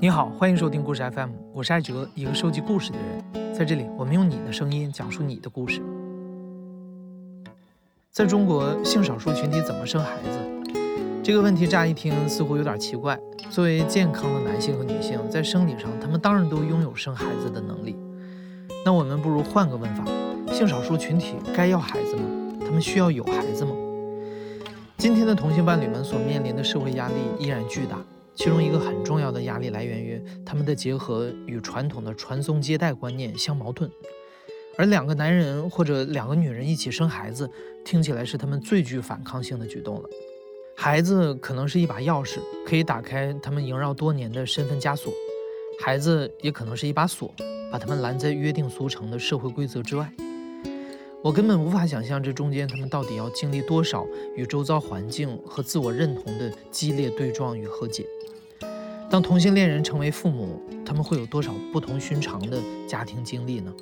你好，欢迎收听故事 FM，我是艾哲，一个收集故事的人。在这里，我们用你的声音讲述你的故事。在中国，性少数群体怎么生孩子？这个问题乍一听似乎有点奇怪。作为健康的男性和女性，在生理上，他们当然都拥有生孩子的能力。那我们不如换个问法：性少数群体该要孩子吗？他们需要有孩子吗？今天的同性伴侣们所面临的社会压力依然巨大。其中一个很重要的压力来源于他们的结合与传统的传宗接代观念相矛盾，而两个男人或者两个女人一起生孩子，听起来是他们最具反抗性的举动了。孩子可能是一把钥匙，可以打开他们萦绕多年的身份枷锁；孩子也可能是一把锁，把他们拦在约定俗成的社会规则之外。我根本无法想象这中间他们到底要经历多少与周遭环境和自我认同的激烈对撞与和解。当同性恋人成为父母，他们会有多少不同寻常的家庭经历呢？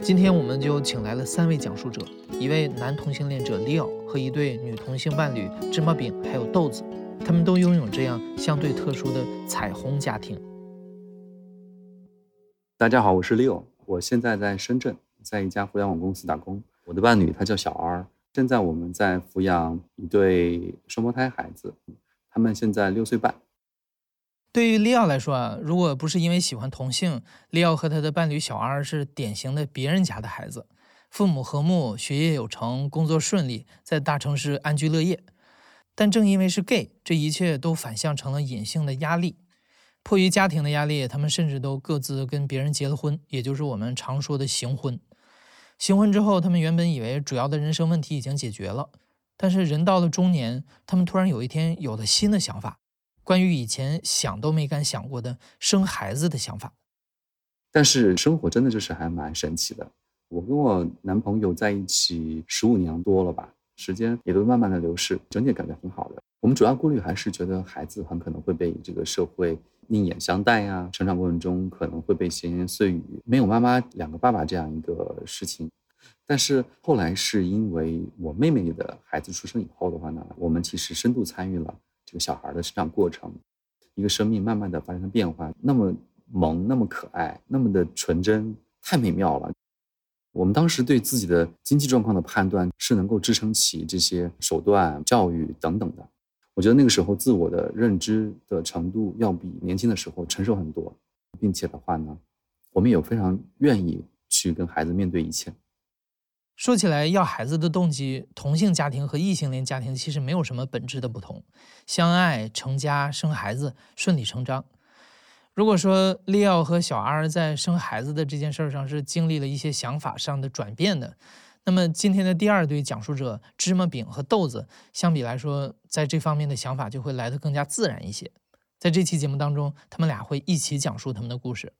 今天我们就请来了三位讲述者：一位男同性恋者 Leo 和一对女同性伴侣芝麻饼还有豆子，他们都拥有这样相对特殊的彩虹家庭。大家好，我是 Leo，我现在在深圳，在一家互联网公司打工。我的伴侣他叫小 R，现在我们在抚养一对双胞胎孩子，他们现在六岁半。对于利奥来说啊，如果不是因为喜欢同性，利奥和他的伴侣小 R 是典型的别人家的孩子，父母和睦，学业有成，工作顺利，在大城市安居乐业。但正因为是 gay，这一切都反向成了隐性的压力。迫于家庭的压力，他们甚至都各自跟别人结了婚，也就是我们常说的行婚。行婚之后，他们原本以为主要的人生问题已经解决了，但是人到了中年，他们突然有一天有了新的想法。关于以前想都没敢想过的生孩子的想法，但是生活真的就是还蛮神奇的。我跟我男朋友在一起十五年多了吧，时间也都慢慢的流逝，整体感觉很好的。我们主要顾虑还是觉得孩子很可能会被这个社会另眼相待呀，成长过程中可能会被闲言碎语，没有妈妈两个爸爸这样一个事情。但是后来是因为我妹妹的孩子出生以后的话呢，我们其实深度参与了。这个小孩的成长过程，一个生命慢慢的发生了变化，那么萌，那么可爱，那么的纯真，太美妙了。我们当时对自己的经济状况的判断是能够支撑起这些手段、教育等等的。我觉得那个时候自我的认知的程度要比年轻的时候成熟很多，并且的话呢，我们也非常愿意去跟孩子面对一切。说起来，要孩子的动机，同性家庭和异性恋家庭其实没有什么本质的不同，相爱、成家、生孩子，顺理成章。如果说利奥和小 R 在生孩子的这件事上是经历了一些想法上的转变的，那么今天的第二对讲述者芝麻饼和豆子，相比来说，在这方面的想法就会来得更加自然一些。在这期节目当中，他们俩会一起讲述他们的故事。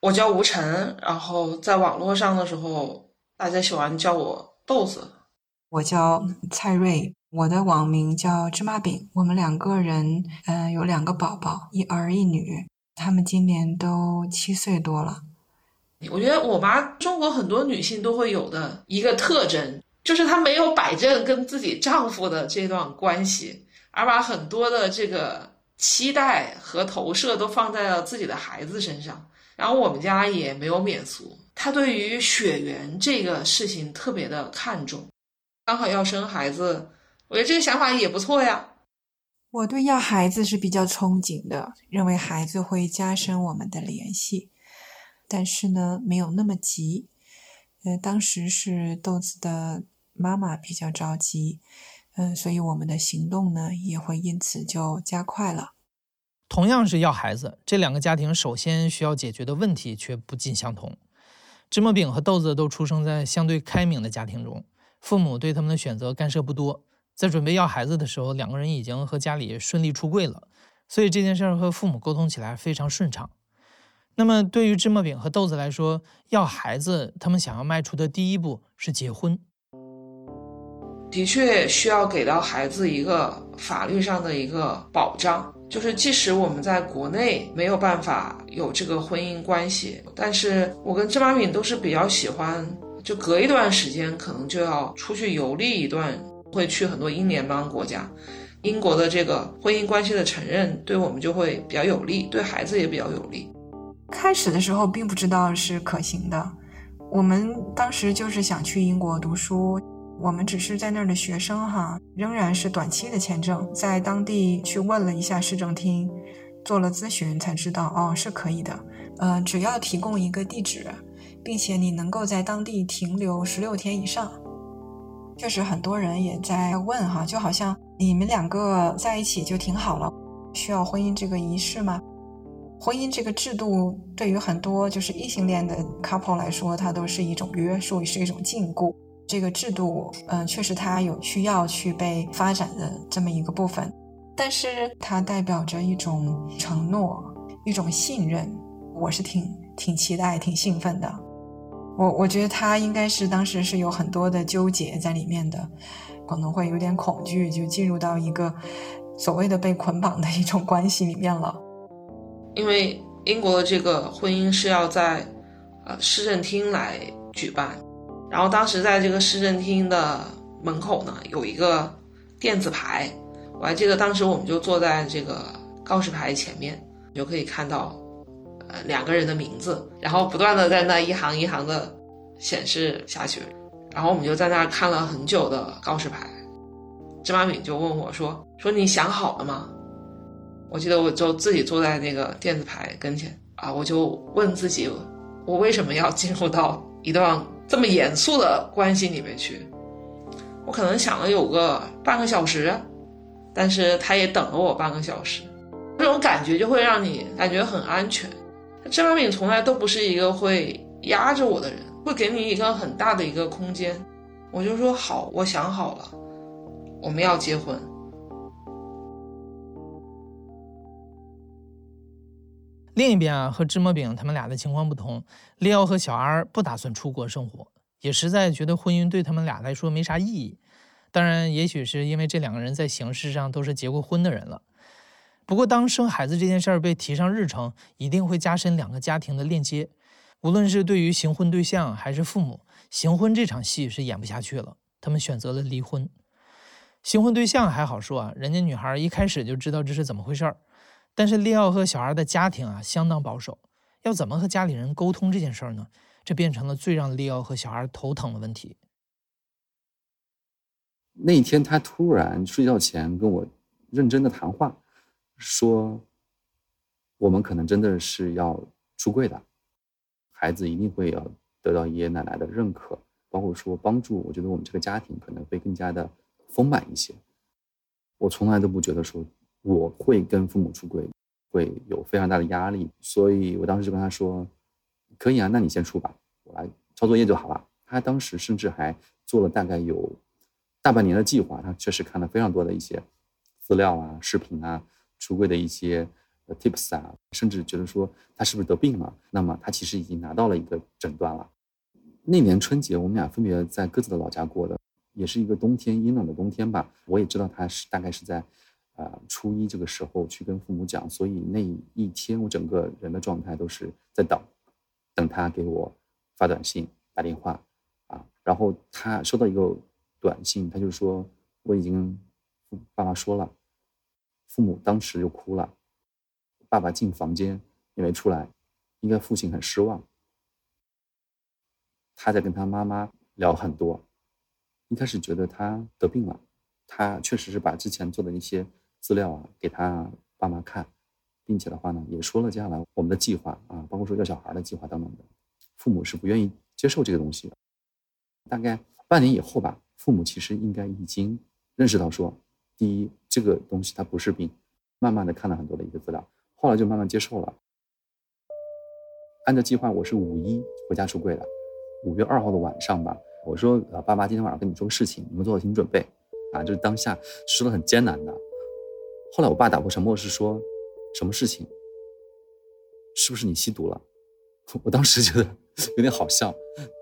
我叫吴晨，然后在网络上的时候。大家喜欢叫我豆子，我叫蔡瑞，我的网名叫芝麻饼。我们两个人，嗯，有两个宝宝，一儿一女，他们今年都七岁多了。我觉得我妈中国很多女性都会有的一个特征，就是她没有摆正跟自己丈夫的这段关系，而把很多的这个期待和投射都放在了自己的孩子身上。然后我们家也没有免俗。他对于血缘这个事情特别的看重，刚好要生孩子，我觉得这个想法也不错呀。我对要孩子是比较憧憬的，认为孩子会加深我们的联系，但是呢，没有那么急。呃，当时是豆子的妈妈比较着急，嗯，所以我们的行动呢也会因此就加快了。同样是要孩子，这两个家庭首先需要解决的问题却不尽相同。芝麻饼和豆子都出生在相对开明的家庭中，父母对他们的选择干涉不多。在准备要孩子的时候，两个人已经和家里顺利出柜了，所以这件事儿和父母沟通起来非常顺畅。那么，对于芝麻饼和豆子来说，要孩子，他们想要迈出的第一步是结婚。的确需要给到孩子一个法律上的一个保障。就是即使我们在国内没有办法有这个婚姻关系，但是我跟芝麻饼都是比较喜欢，就隔一段时间可能就要出去游历一段，会去很多英联邦国家。英国的这个婚姻关系的承认对我们就会比较有利，对孩子也比较有利。开始的时候并不知道是可行的，我们当时就是想去英国读书，我们只是在那儿的学生哈，仍然是短期的签证，在当地去问了一下市政厅，做了咨询才知道哦是可以的，呃，只要提供一个地址，并且你能够在当地停留十六天以上。确实很多人也在问哈，就好像你们两个在一起就挺好了，需要婚姻这个仪式吗？婚姻这个制度对于很多就是异性恋的 couple 来说，它都是一种约束，是一种禁锢。这个制度，嗯，确实它有需要去被发展的这么一个部分，但是它代表着一种承诺，一种信任。我是挺挺期待、挺兴奋的。我我觉得他应该是当时是有很多的纠结在里面的，可能会有点恐惧，就进入到一个所谓的被捆绑的一种关系里面了。因为英国的这个婚姻是要在呃市政厅来举办，然后当时在这个市政厅的门口呢有一个电子牌，我还记得当时我们就坐在这个告示牌前面，你就可以看到。呃两个人的名字，然后不断的在那一行一行的显示下去，然后我们就在那儿看了很久的告示牌。芝麻饼就问我说：“说你想好了吗？”我记得我就自己坐在那个电子牌跟前啊，我就问自己，我为什么要进入到一段这么严肃的关系里面去？我可能想了有个半个小时，但是他也等了我半个小时，这种感觉就会让你感觉很安全。芝麻饼从来都不是一个会压着我的人，会给你一个很大的一个空间。我就说好，我想好了，我们要结婚。另一边啊，和芝麻饼他们俩的情况不同，利奥和小 R 不打算出国生活，也实在觉得婚姻对他们俩来说没啥意义。当然，也许是因为这两个人在形式上都是结过婚的人了。不过，当生孩子这件事儿被提上日程，一定会加深两个家庭的链接。无论是对于行婚对象还是父母，行婚这场戏是演不下去了，他们选择了离婚。行婚对象还好说啊，人家女孩一开始就知道这是怎么回事儿。但是利奥和小孩的家庭啊，相当保守，要怎么和家里人沟通这件事儿呢？这变成了最让利奥和小孩头疼的问题。那一天，他突然睡觉前跟我认真的谈话。说，我们可能真的是要出柜的，孩子一定会要得到爷爷奶奶的认可，包括说帮助。我觉得我们这个家庭可能会更加的丰满一些。我从来都不觉得说我会跟父母出柜会有非常大的压力，所以我当时就跟他说，可以啊，那你先出吧，我来抄作业就好了。他当时甚至还做了大概有大半年的计划，他确实看了非常多的一些资料啊、视频啊。出柜的一些 tips 啊，甚至觉得说他是不是得病了？那么他其实已经拿到了一个诊断了。那年春节，我们俩分别在各自的老家过的，也是一个冬天阴冷的冬天吧。我也知道他是大概是在呃初一这个时候去跟父母讲，所以那一天我整个人的状态都是在等，等他给我发短信、打电话啊。然后他收到一个短信，他就说我已经跟爸爸说了。父母当时就哭了，爸爸进房间也没出来，应该父亲很失望。他在跟他妈妈聊很多，一开始觉得他得病了，他确实是把之前做的一些资料啊给他爸妈看，并且的话呢也说了接下来我们的计划啊，包括说要小孩的计划等等的，父母是不愿意接受这个东西的。大概半年以后吧，父母其实应该已经认识到说。第一，这个东西它不是病，慢慢的看了很多的一个资料，后来就慢慢接受了。按照计划，我是五一回家出柜的，五月二号的晚上吧，我说呃，爸妈今天晚上跟你说个事情，你们做好心理准备啊，就是当下说的很艰难的。后来我爸打破沉默是说，什么事情？是不是你吸毒了？我当时觉得有点好笑，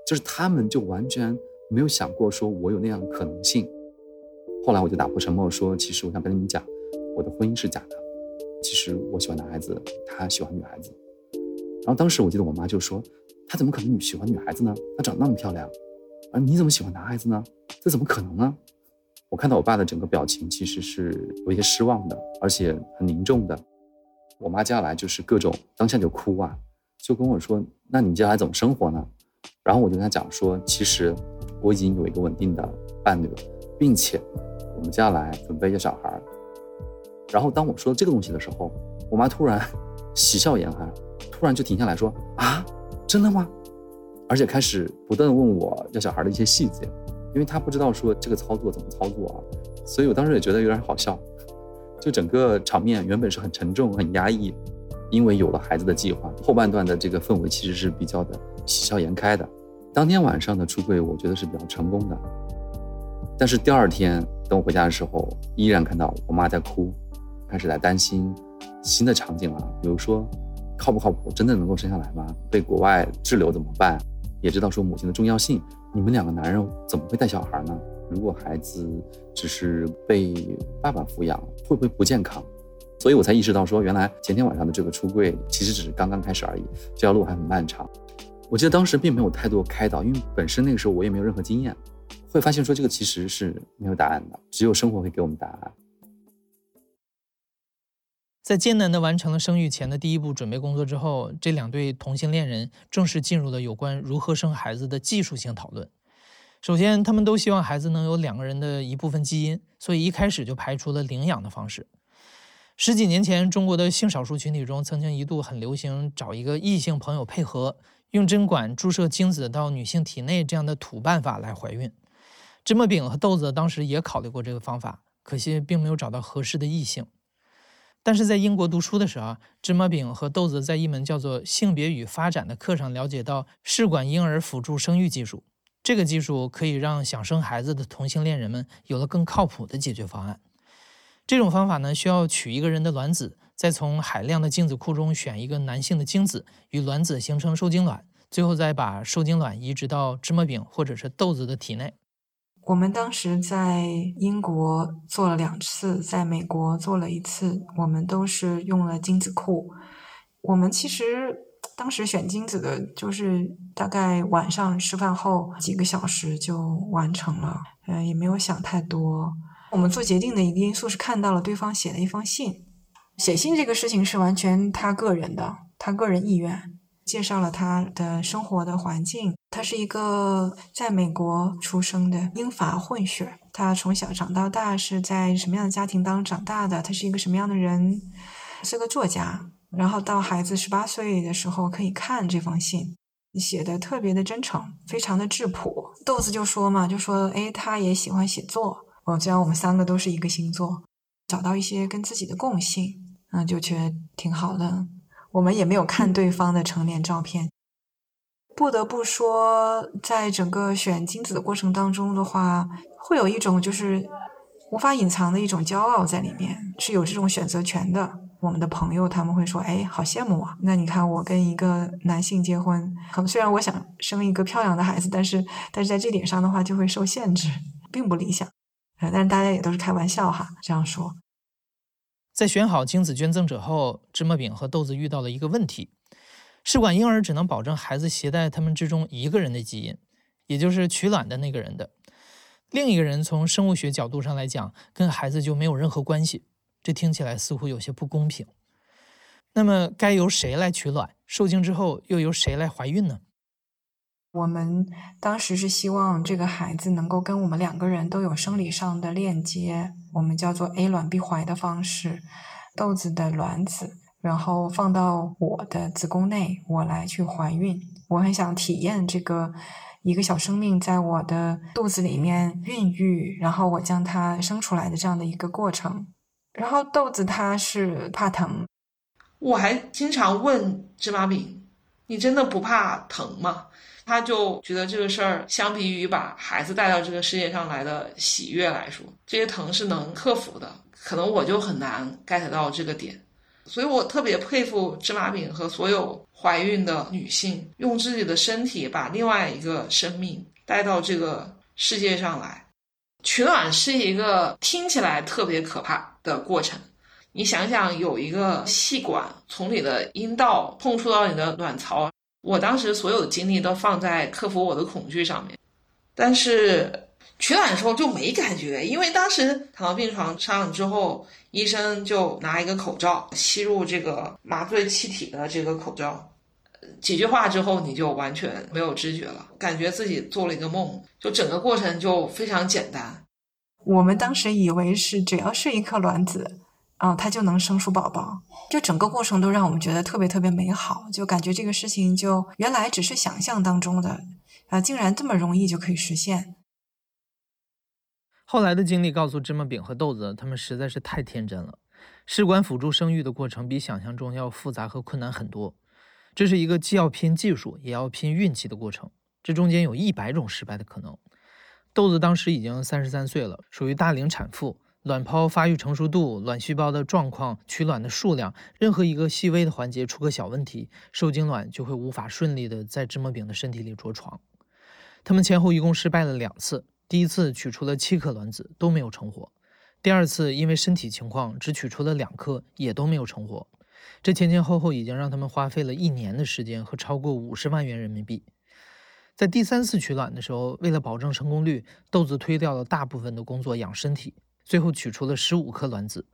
就是他们就完全没有想过说我有那样的可能性。后来我就打破沉默说：“其实我想跟你们讲，我的婚姻是假的。其实我喜欢男孩子，他喜欢女孩子。然后当时我记得我妈就说：‘他怎么可能喜欢女孩子呢？她长得那么漂亮，而你怎么喜欢男孩子呢？这怎么可能呢？’我看到我爸的整个表情其实是有一些失望的，而且很凝重的。我妈接下来就是各种当下就哭啊，就跟我说：“那你接下来怎么生活呢？”然后我就跟他讲说：“其实我已经有一个稳定的伴侣，并且我们接下来准备要小孩。”然后当我说到这个东西的时候，我妈突然 喜笑颜开，突然就停下来说：“啊，真的吗？”而且开始不断的问我要小孩的一些细节，因为他不知道说这个操作怎么操作啊，所以我当时也觉得有点好笑。就整个场面原本是很沉重、很压抑，因为有了孩子的计划，后半段的这个氛围其实是比较的喜笑颜开的。当天晚上的出柜，我觉得是比较成功的。但是第二天等我回家的时候，依然看到我妈在哭。开始在担心新的场景了，比如说靠不靠谱，真的能够生下来吗？被国外滞留怎么办？也知道说母亲的重要性，你们两个男人怎么会带小孩呢？如果孩子只是被爸爸抚养，会不会不健康？所以我才意识到说，原来前天晚上的这个出柜其实只是刚刚开始而已，这条路还很漫长。我记得当时并没有太多开导，因为本身那个时候我也没有任何经验，会发现说这个其实是没有答案的，只有生活会给我们答案。在艰难地完成了生育前的第一步准备工作之后，这两对同性恋人正式进入了有关如何生孩子的技术性讨论。首先，他们都希望孩子能有两个人的一部分基因，所以一开始就排除了领养的方式。十几年前，中国的性少数群体中曾经一度很流行找一个异性朋友配合，用针管注射精子到女性体内这样的土办法来怀孕。芝麻饼和豆子当时也考虑过这个方法，可惜并没有找到合适的异性。但是在英国读书的时候，芝麻饼和豆子在一门叫做“性别与发展”的课上了解到试管婴儿辅助生育技术。这个技术可以让想生孩子的同性恋人们有了更靠谱的解决方案。这种方法呢，需要取一个人的卵子，再从海量的精子库中选一个男性的精子，与卵子形成受精卵，最后再把受精卵移植到芝麻饼或者是豆子的体内。我们当时在英国做了两次，在美国做了一次，我们都是用了精子库。我们其实当时选精子的，就是大概晚上吃饭后几个小时就完成了，嗯，也没有想太多。我们做决定的一个因素是看到了对方写的一封信，写信这个事情是完全他个人的，他个人意愿。介绍了他的生活的环境。他是一个在美国出生的英法混血。他从小长到大是在什么样的家庭当中长大的？他是一个什么样的人？是个作家。然后到孩子十八岁的时候可以看这封信，写的特别的真诚，非常的质朴。豆子就说嘛，就说哎，他也喜欢写作。我知道我们三个都是一个星座，找到一些跟自己的共性，嗯，就觉得挺好的。我们也没有看对方的成年照片，不得不说，在整个选精子的过程当中的话，会有一种就是无法隐藏的一种骄傲在里面，是有这种选择权的。我们的朋友他们会说：“哎，好羡慕啊！那你看我跟一个男性结婚，可能虽然我想生一个漂亮的孩子，但是但是在这点上的话就会受限制，并不理想。但是大家也都是开玩笑哈，这样说。”在选好精子捐赠者后，芝麻饼和豆子遇到了一个问题：试管婴儿只能保证孩子携带他们之中一个人的基因，也就是取卵的那个人的。另一个人从生物学角度上来讲，跟孩子就没有任何关系。这听起来似乎有些不公平。那么，该由谁来取卵？受精之后又由谁来怀孕呢？我们当时是希望这个孩子能够跟我们两个人都有生理上的链接，我们叫做 A 卵 B 怀的方式，豆子的卵子，然后放到我的子宫内，我来去怀孕。我很想体验这个一个小生命在我的肚子里面孕育，然后我将它生出来的这样的一个过程。然后豆子它是怕疼，我还经常问芝麻饼：“你真的不怕疼吗？”他就觉得这个事儿，相比于把孩子带到这个世界上来的喜悦来说，这些疼是能克服的。可能我就很难 get 到这个点，所以我特别佩服芝麻饼和所有怀孕的女性，用自己的身体把另外一个生命带到这个世界上来。取卵是一个听起来特别可怕的过程，你想想，有一个细管从你的阴道碰触到你的卵巢。我当时所有的精力都放在克服我的恐惧上面，但是取卵的时候就没感觉，因为当时躺到病床上之后，医生就拿一个口罩吸入这个麻醉气体的这个口罩，几句话之后你就完全没有知觉了，感觉自己做了一个梦，就整个过程就非常简单。我们当时以为是只要是一颗卵子，啊，它就能生出宝宝，就整个过程都让我们觉得特别特别美好，就感觉这个事情就原来只是想象当中的，啊，竟然这么容易就可以实现。后来的经历告诉芝麻饼和豆子，他们实在是太天真了。试管辅助生育的过程比想象中要复杂和困难很多，这是一个既要拼技术也要拼运气的过程。这中间有一百种失败的可能。豆子当时已经三十三岁了，属于大龄产妇，卵泡发育成熟度、卵细胞的状况、取卵的数量，任何一个细微的环节出个小问题，受精卵就会无法顺利的在芝麻饼的身体里着床。他们前后一共失败了两次。第一次取出了七颗卵子都没有成活，第二次因为身体情况只取出了两颗也都没有成活，这前前后后已经让他们花费了一年的时间和超过五十万元人民币。在第三次取卵的时候，为了保证成功率，豆子推掉了大部分的工作养身体，最后取出了十五颗卵子。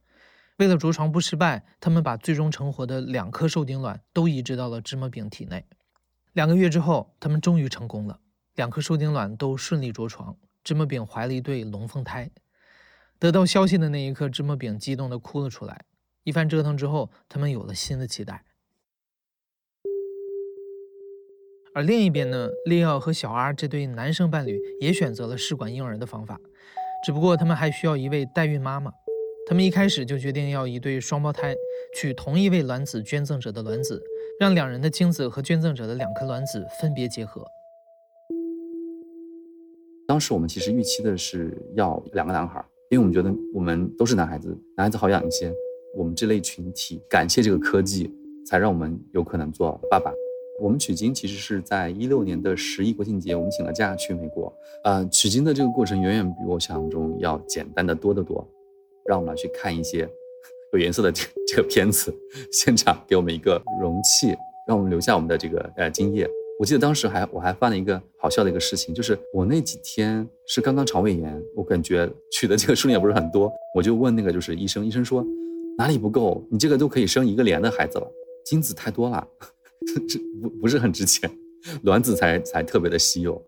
为了着床不失败，他们把最终成活的两颗受精卵都移植到了芝麻饼体内。两个月之后，他们终于成功了，两颗受精卵都顺利着床。芝麻饼怀了一对龙凤胎，得到消息的那一刻，芝麻饼激动地哭了出来。一番折腾之后，他们有了新的期待。而另一边呢，利奥和小阿这对男生伴侣也选择了试管婴儿的方法，只不过他们还需要一位代孕妈妈。他们一开始就决定要一对双胞胎，取同一位卵子捐赠者的卵子，让两人的精子和捐赠者的两颗卵子分别结合。当时我们其实预期的是要两个男孩，因为我们觉得我们都是男孩子，男孩子好养一些。我们这类群体感谢这个科技，才让我们有可能做爸爸。我们取经其实是在一六年的十一国庆节，我们请了假去美国。呃，取经的这个过程远远比我想象中要简单的多得多。让我们去看一些 有颜色的这这个片子，现场给我们一个容器，让我们留下我们的这个呃精液。我记得当时还我还犯了一个好笑的一个事情，就是我那几天是刚刚肠胃炎，我感觉取的这个数量也不是很多，我就问那个就是医生，医生说哪里不够？你这个都可以生一个连的孩子了，精子太多了，这不不是很值钱，卵子才才特别的稀有。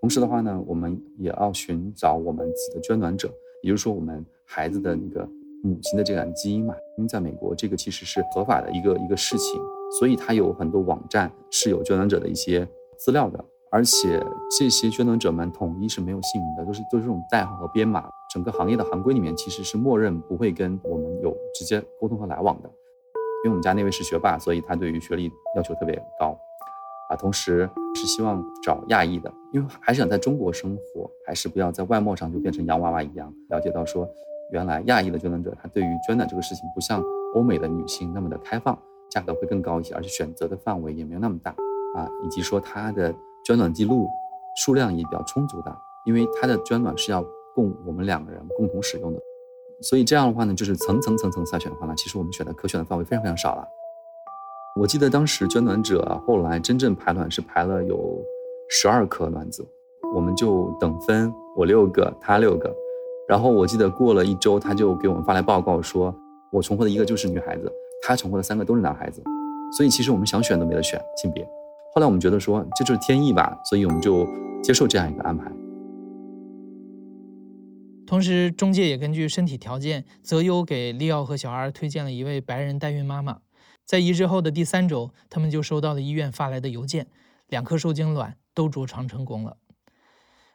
同时的话呢，我们也要寻找我们自己的捐卵者，也就是说我们孩子的那个母亲的这个基因嘛，因为在美国这个其实是合法的一个一个事情。所以它有很多网站是有捐卵者的一些资料的，而且这些捐卵者们统一是没有姓名的，都是都是这种代号和编码。整个行业的行规里面其实是默认不会跟我们有直接沟通和来往的。因为我们家那位是学霸，所以他对于学历要求特别高，啊，同时是希望找亚裔的，因为还是想在中国生活，还是不要在外貌上就变成洋娃娃一样。了解到说，原来亚裔的捐赠者他对于捐卵这个事情不像欧美的女性那么的开放。价格会更高一些，而且选择的范围也没有那么大啊，以及说他的捐卵记录数量也比较充足的，因为他的捐卵是要供我们两个人共同使用的，所以这样的话呢，就是层层层层筛选的话呢，其实我们选的可选的范围非常非常少了。我记得当时捐卵者后来真正排卵是排了有十二颗卵子，我们就等分，我六个，他六个，然后我记得过了一周，他就给我们发来报告说，我重获的一个就是女孩子。他重获的三个都是男孩子，所以其实我们想选都没得选性别。后来我们觉得说这就是天意吧，所以我们就接受这样一个安排。同时，中介也根据身体条件择优给利奥和小二推荐了一位白人代孕妈妈。在移植后的第三周，他们就收到了医院发来的邮件，两颗受精卵都着床成功了。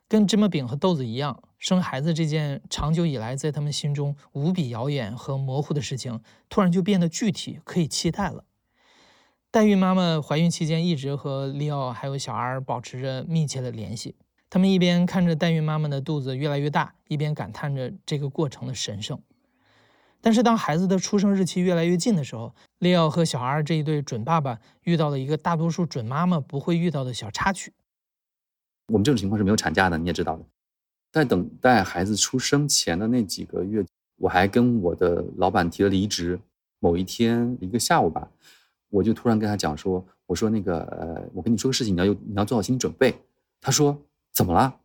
跟芝麻饼和豆子一样，生孩子这件长久以来在他们心中无比遥远和模糊的事情，突然就变得具体，可以期待了。代孕妈妈怀孕期间一直和利奥还有小 R 保持着密切的联系，他们一边看着代孕妈妈的肚子越来越大，一边感叹着这个过程的神圣。但是当孩子的出生日期越来越近的时候，利奥和小儿这一对准爸爸遇到了一个大多数准妈妈不会遇到的小插曲。我们这种情况是没有产假的，你也知道的。在等待孩子出生前的那几个月，我还跟我的老板提了离职。某一天一个下午吧，我就突然跟他讲说：“我说那个呃，我跟你说个事情，你要有你要做好心理准备。”他说：“怎么了？”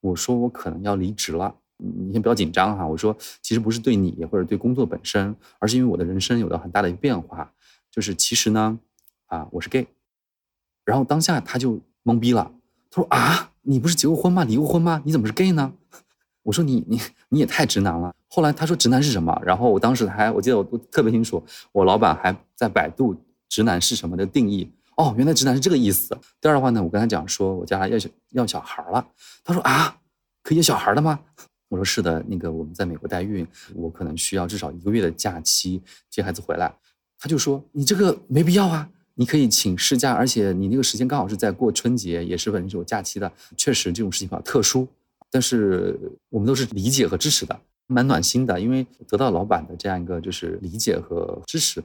我说我可能要离职了，你先不要紧张哈。我说其实不是对你或者对工作本身，而是因为我的人生有了很大的一个变化，就是其实呢，啊，我是 gay。然后当下他就懵逼了，他说啊，你不是结过婚吗？离过婚吗？你怎么是 gay 呢？我说你你你也太直男了。后来他说直男是什么？然后我当时还我记得我特别清楚，我老板还在百度直男是什么的定义。哦，原来直男是这个意思。第二的话呢，我跟他讲说，我家要小要小孩了。他说啊，可以要小孩的吗？我说是的，那个我们在美国代孕，我可能需要至少一个月的假期接孩子回来。他就说你这个没必要啊，你可以请事假，而且你那个时间刚好是在过春节，也是本身是有假期的。确实这种事情比较特殊，但是我们都是理解和支持的，蛮暖心的，因为得到老板的这样一个就是理解和支持。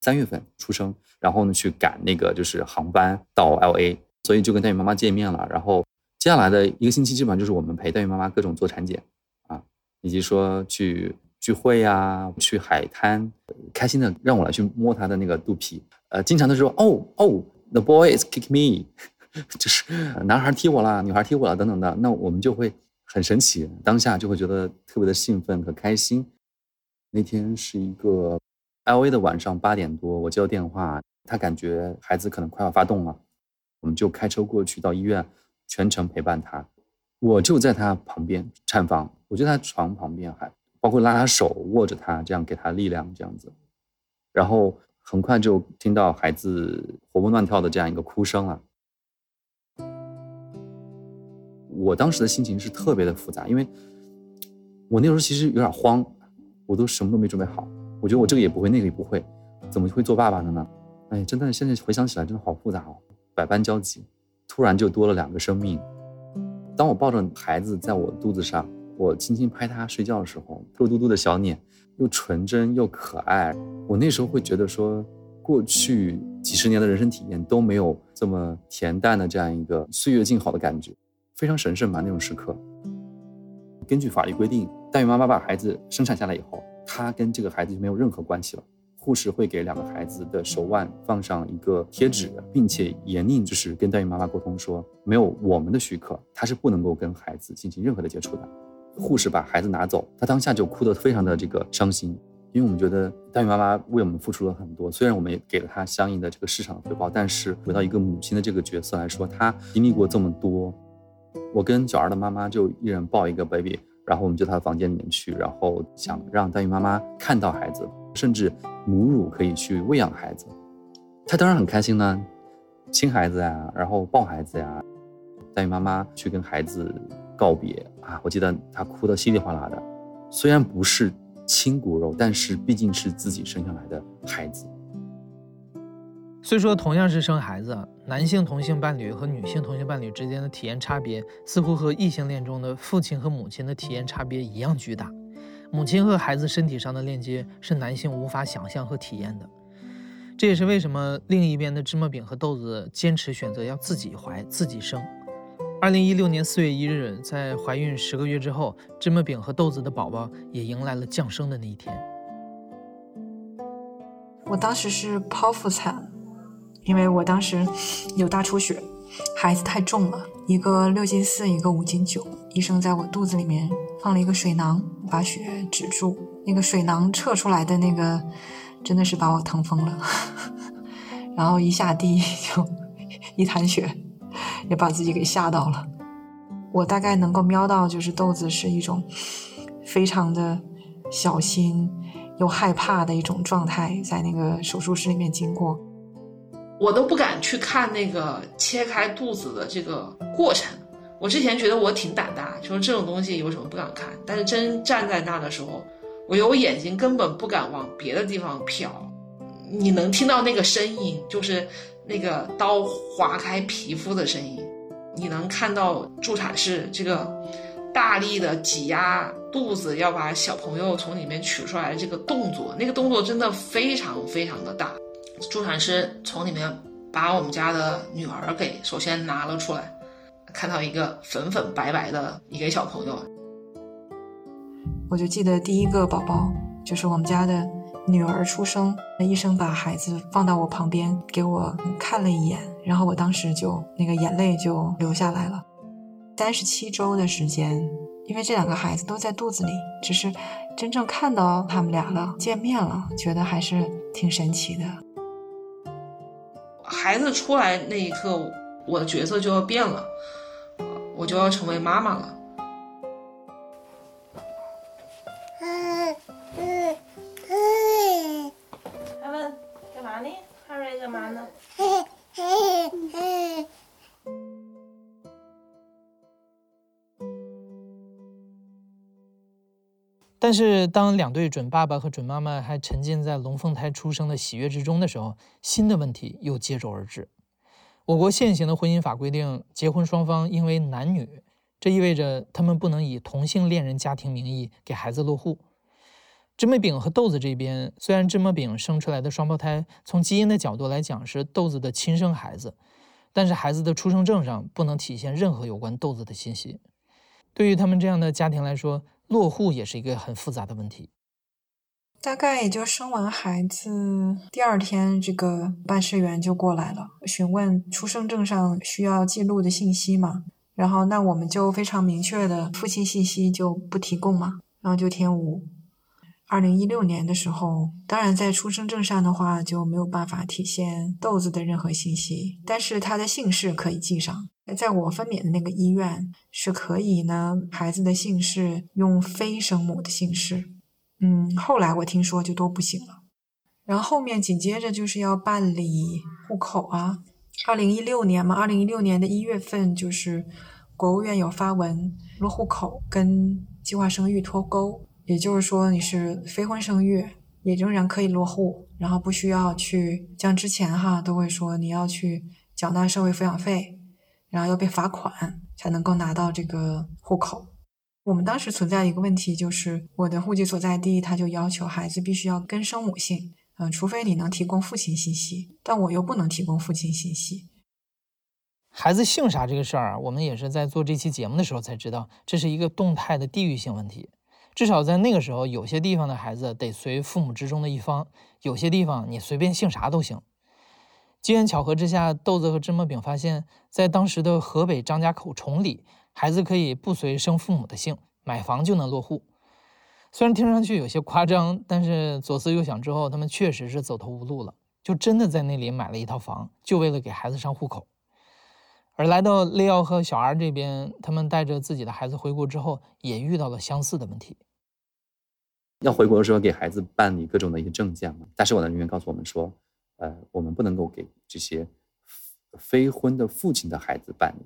三月份出生，然后呢去赶那个就是航班到 L A，所以就跟代孕妈妈见面了。然后接下来的一个星期，基本上就是我们陪代孕妈妈各种做产检啊，以及说去聚会呀，去海滩，开心的让我来去摸她的那个肚皮。呃，经常的说哦哦，the boy is kick me，就是男孩踢我了，女孩踢我了等等的。那我们就会很神奇，当下就会觉得特别的兴奋和开心。那天是一个。L A 的晚上八点多，我接到电话，他感觉孩子可能快要发动了，我们就开车过去到医院，全程陪伴他。我就在他旁边产房，我就在他床旁边，还包括拉他手，握着他，这样给他力量，这样子。然后很快就听到孩子活蹦乱跳的这样一个哭声了。我当时的心情是特别的复杂，因为我那时候其实有点慌，我都什么都没准备好。我觉得我这个也不会，那个也不会，怎么会做爸爸的呢？哎，真的，现在回想起来，真的好复杂哦，百般交集。突然就多了两个生命。当我抱着孩子在我肚子上，我轻轻拍他睡觉的时候，肉嘟嘟的小脸，又纯真又可爱。我那时候会觉得说，过去几十年的人生体验都没有这么恬淡的这样一个岁月静好的感觉，非常神圣吧那种时刻。根据法律规定，代孕妈妈把孩子生产下来以后。他跟这个孩子就没有任何关系了。护士会给两个孩子的手腕放上一个贴纸，并且严令就是跟代孕妈妈沟通说，没有我们的许可，他是不能够跟孩子进行任何的接触的。护士把孩子拿走，他当下就哭得非常的这个伤心，因为我们觉得代孕妈妈为我们付出了很多，虽然我们也给了她相应的这个市场的回报，但是回到一个母亲的这个角色来说，她经历过这么多。我跟小儿的妈妈就一人抱一个 baby。然后我们就到他的房间里面去，然后想让代孕妈妈看到孩子，甚至母乳可以去喂养孩子，他当然很开心呢，亲孩子呀，然后抱孩子呀，代孕妈妈去跟孩子告别啊，我记得他哭得稀里哗啦的，虽然不是亲骨肉，但是毕竟是自己生下来的孩子。虽说同样是生孩子，男性同性伴侣和女性同性伴侣之间的体验差别，似乎和异性恋中的父亲和母亲的体验差别一样巨大。母亲和孩子身体上的链接是男性无法想象和体验的。这也是为什么另一边的芝麻饼和豆子坚持选择要自己怀、自己生。二零一六年四月一日，在怀孕十个月之后，芝麻饼和豆子的宝宝也迎来了降生的那一天。我当时是剖腹产。因为我当时有大出血，孩子太重了，一个六斤四，一个五斤九。医生在我肚子里面放了一个水囊，把血止住。那个水囊撤出来的那个，真的是把我疼疯了。然后一下地就 一滩血，也把自己给吓到了。我大概能够瞄到，就是豆子是一种非常的小心又害怕的一种状态，在那个手术室里面经过。我都不敢去看那个切开肚子的这个过程。我之前觉得我挺胆大，说这种东西有什么不敢看。但是真站在那的时候，我有眼睛根本不敢往别的地方瞟。你能听到那个声音，就是那个刀划开皮肤的声音。你能看到助产士这个大力的挤压肚子，要把小朋友从里面取出来的这个动作，那个动作真的非常非常的大。助产师从里面把我们家的女儿给首先拿了出来，看到一个粉粉白白的一个小朋友，我就记得第一个宝宝就是我们家的女儿出生，那医生把孩子放到我旁边给我看了一眼，然后我当时就那个眼泪就流下来了。三十七周的时间，因为这两个孩子都在肚子里，只是真正看到他们俩了，见面了，觉得还是挺神奇的。孩子出来那一刻，我的角色就要变了，我就要成为妈妈了。艾文干嘛呢？哈瑞干嘛呢？但是，当两对准爸爸和准妈妈还沉浸在龙凤胎出生的喜悦之中的时候，新的问题又接踵而至。我国现行的婚姻法规定，结婚双方应为男女，这意味着他们不能以同性恋人家庭名义给孩子落户。芝麻饼和豆子这边，虽然芝麻饼生出来的双胞胎从基因的角度来讲是豆子的亲生孩子，但是孩子的出生证上不能体现任何有关豆子的信息。对于他们这样的家庭来说，落户也是一个很复杂的问题。大概也就生完孩子第二天，这个办事员就过来了，询问出生证上需要记录的信息嘛。然后那我们就非常明确的父亲信息就不提供嘛，然后就填无。二零一六年的时候，当然在出生证上的话就没有办法体现豆子的任何信息，但是他的姓氏可以记上。在我分娩的那个医院是可以呢，孩子的姓氏用非生母的姓氏。嗯，后来我听说就都不行了。然后后面紧接着就是要办理户口啊。二零一六年嘛，二零一六年的一月份就是国务院有发文，说户口跟计划生育脱钩，也就是说你是非婚生育也仍然可以落户，然后不需要去像之前哈都会说你要去缴纳社会抚养费，然后要被罚款才能够拿到这个户口。我们当时存在一个问题，就是我的户籍所在地，他就要求孩子必须要跟生母姓，嗯，除非你能提供父亲信息，但我又不能提供父亲信息。孩子姓啥这个事儿，我们也是在做这期节目的时候才知道，这是一个动态的地域性问题。至少在那个时候，有些地方的孩子得随父母之中的一方，有些地方你随便姓啥都行。机缘巧合之下，豆子和芝麻饼发现，在当时的河北张家口崇礼。孩子可以不随生父母的姓，买房就能落户。虽然听上去有些夸张，但是左思右想之后，他们确实是走投无路了，就真的在那里买了一套房，就为了给孩子上户口。而来到利奥和小 R 这边，他们带着自己的孩子回国之后，也遇到了相似的问题。要回国的时候给孩子办理各种的一些证件嘛，但是我的人员告诉我们说，呃，我们不能够给这些非婚的父亲的孩子办理。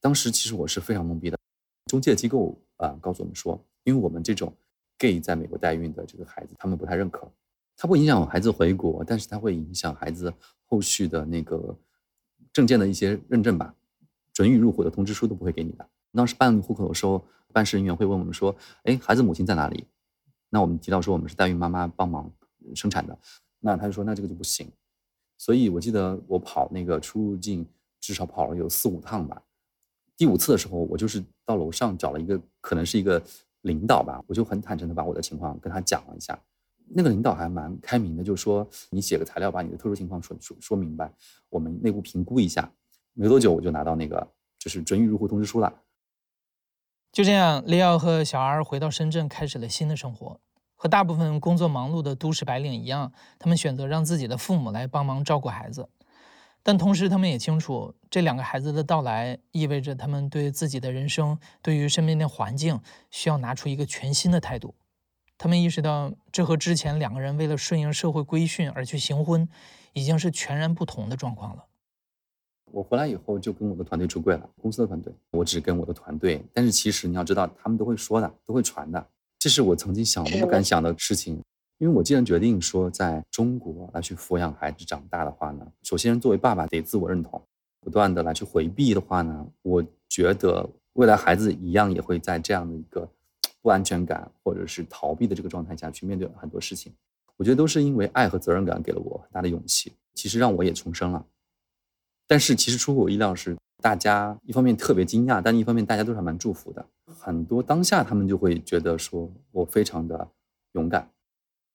当时其实我是非常懵逼的，中介机构啊告诉我们说，因为我们这种 gay 在美国代孕的这个孩子，他们不太认可，它不影响孩子回国，但是它会影响孩子后续的那个证件的一些认证吧，准予入户的通知书都不会给你的。当时办户口的时候，办事人员会问我们说，哎，孩子母亲在哪里？那我们提到说我们是代孕妈妈帮忙生产的，那他就说那这个就不行。所以我记得我跑那个出入境至少跑了有四五趟吧。第五次的时候，我就是到楼上找了一个，可能是一个领导吧，我就很坦诚的把我的情况跟他讲了一下。那个领导还蛮开明的，就说你写个材料，把你的特殊情况说说说明白，我们内部评估一下。没多久我就拿到那个就是准予入户通知书了。就这样，利奥和小 R 回到深圳，开始了新的生活。和大部分工作忙碌的都市白领一样，他们选择让自己的父母来帮忙照顾孩子。但同时，他们也清楚，这两个孩子的到来意味着他们对自己的人生、对于身边的环境需要拿出一个全新的态度。他们意识到，这和之前两个人为了顺应社会规训而去行婚，已经是全然不同的状况了。我回来以后就跟我的团队出柜了，公司的团队，我只跟我的团队。但是其实你要知道，他们都会说的，都会传的。这是我曾经想都不敢想的事情。因为我既然决定说在中国来去抚养孩子长大的话呢，首先作为爸爸得自我认同，不断的来去回避的话呢，我觉得未来孩子一样也会在这样的一个不安全感或者是逃避的这个状态下去面对很多事情。我觉得都是因为爱和责任感给了我很大的勇气，其实让我也重生了。但是其实出乎我意料是，大家一方面特别惊讶，但一方面大家都是蛮祝福的。很多当下他们就会觉得说我非常的勇敢。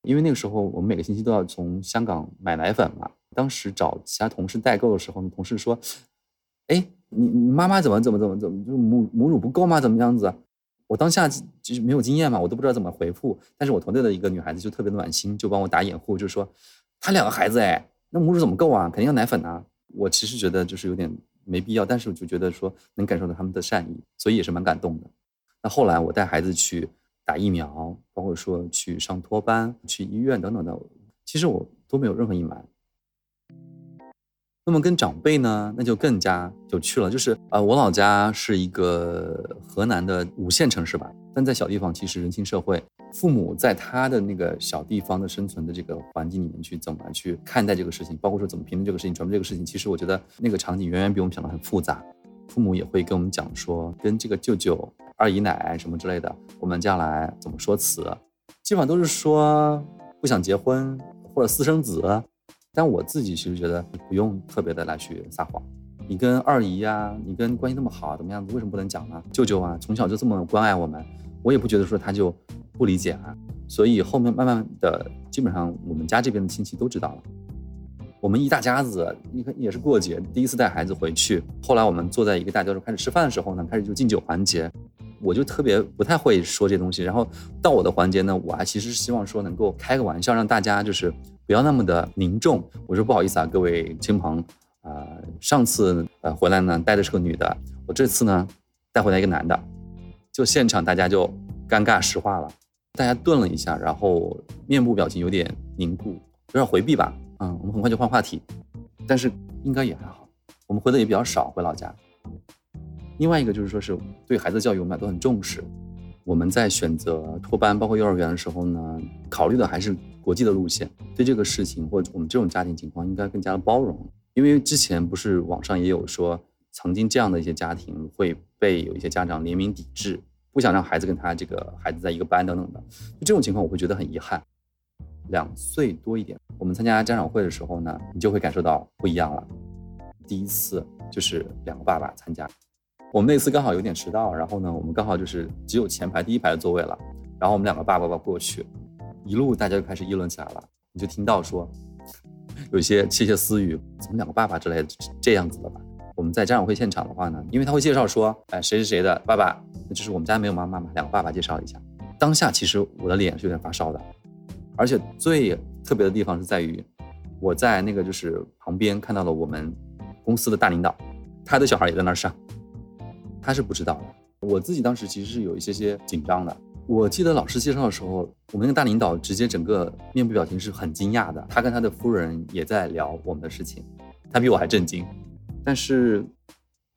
因为那个时候，我们每个星期都要从香港买奶粉嘛。当时找其他同事代购的时候，同事说：“哎，你你妈妈怎么怎么怎么怎么就母母乳不够吗？怎么样子？我当下就是没有经验嘛，我都不知道怎么回复。但是我团队的一个女孩子就特别暖心，就帮我打掩护，就说她两个孩子哎，那母乳怎么够啊？肯定要奶粉啊。我其实觉得就是有点没必要，但是我就觉得说能感受到他们的善意，所以也是蛮感动的。那后来我带孩子去打疫苗，包括说去上托班、去医院等等的，其实我都没有任何隐瞒。那么跟长辈呢，那就更加有趣了。就是呃，我老家是一个河南的五线城市吧，但在小地方，其实人情社会，父母在他的那个小地方的生存的这个环境里面去怎么去看待这个事情，包括说怎么评论这个事情、传播这个事情，其实我觉得那个场景远远比我们想的很复杂。父母也会跟我们讲说，跟这个舅舅、二姨奶什么之类的，我们将来怎么说辞，基本上都是说不想结婚或者私生子。但我自己其实觉得不用特别的来去撒谎。你跟二姨呀，你跟关系那么好，怎么样子？为什么不能讲呢？舅舅啊，从小就这么关爱我们，我也不觉得说他就不理解啊。所以后面慢慢的，基本上我们家这边的亲戚都知道了。我们一大家子，你看也是过节，第一次带孩子回去。后来我们坐在一个大教室开始吃饭的时候呢，开始就敬酒环节。我就特别不太会说这东西。然后到我的环节呢，我还其实是希望说能够开个玩笑，让大家就是。不要那么的凝重。我说不好意思啊，各位亲朋，啊，上次呃回来呢带的是个女的，我这次呢带回来一个男的，就现场大家就尴尬石化了，大家顿了一下，然后面部表情有点凝固，有点回避吧。嗯，我们很快就换话题，但是应该也还好，我们回的也比较少回老家。另外一个就是说是对孩子教育我们俩都很重视，我们在选择托班包括幼儿园的时候呢，考虑的还是。国际的路线，对这个事情或者我们这种家庭情况应该更加的包容，因为之前不是网上也有说，曾经这样的一些家庭会被有一些家长联名抵制，不想让孩子跟他这个孩子在一个班等等的，就这种情况我会觉得很遗憾。两岁多一点，我们参加家长会的时候呢，你就会感受到不一样了。第一次就是两个爸爸参加，我们那次刚好有点迟到，然后呢，我们刚好就是只有前排第一排的座位了，然后我们两个爸爸爸过去。一路大家就开始议论起来了，你就听到说，有些窃窃私语，怎么两个爸爸之类的这样子的吧？我们在家长会现场的话呢，因为他会介绍说，哎，谁是谁的爸爸，那就是我们家没有妈妈嘛，两个爸爸介绍一下。当下其实我的脸是有点发烧的，而且最特别的地方是在于，我在那个就是旁边看到了我们公司的大领导，他的小孩也在那儿上，他是不知道的。我自己当时其实是有一些些紧张的。我记得老师介绍的时候，我们那个大领导直接整个面部表情是很惊讶的。他跟他的夫人也在聊我们的事情，他比我还震惊。但是，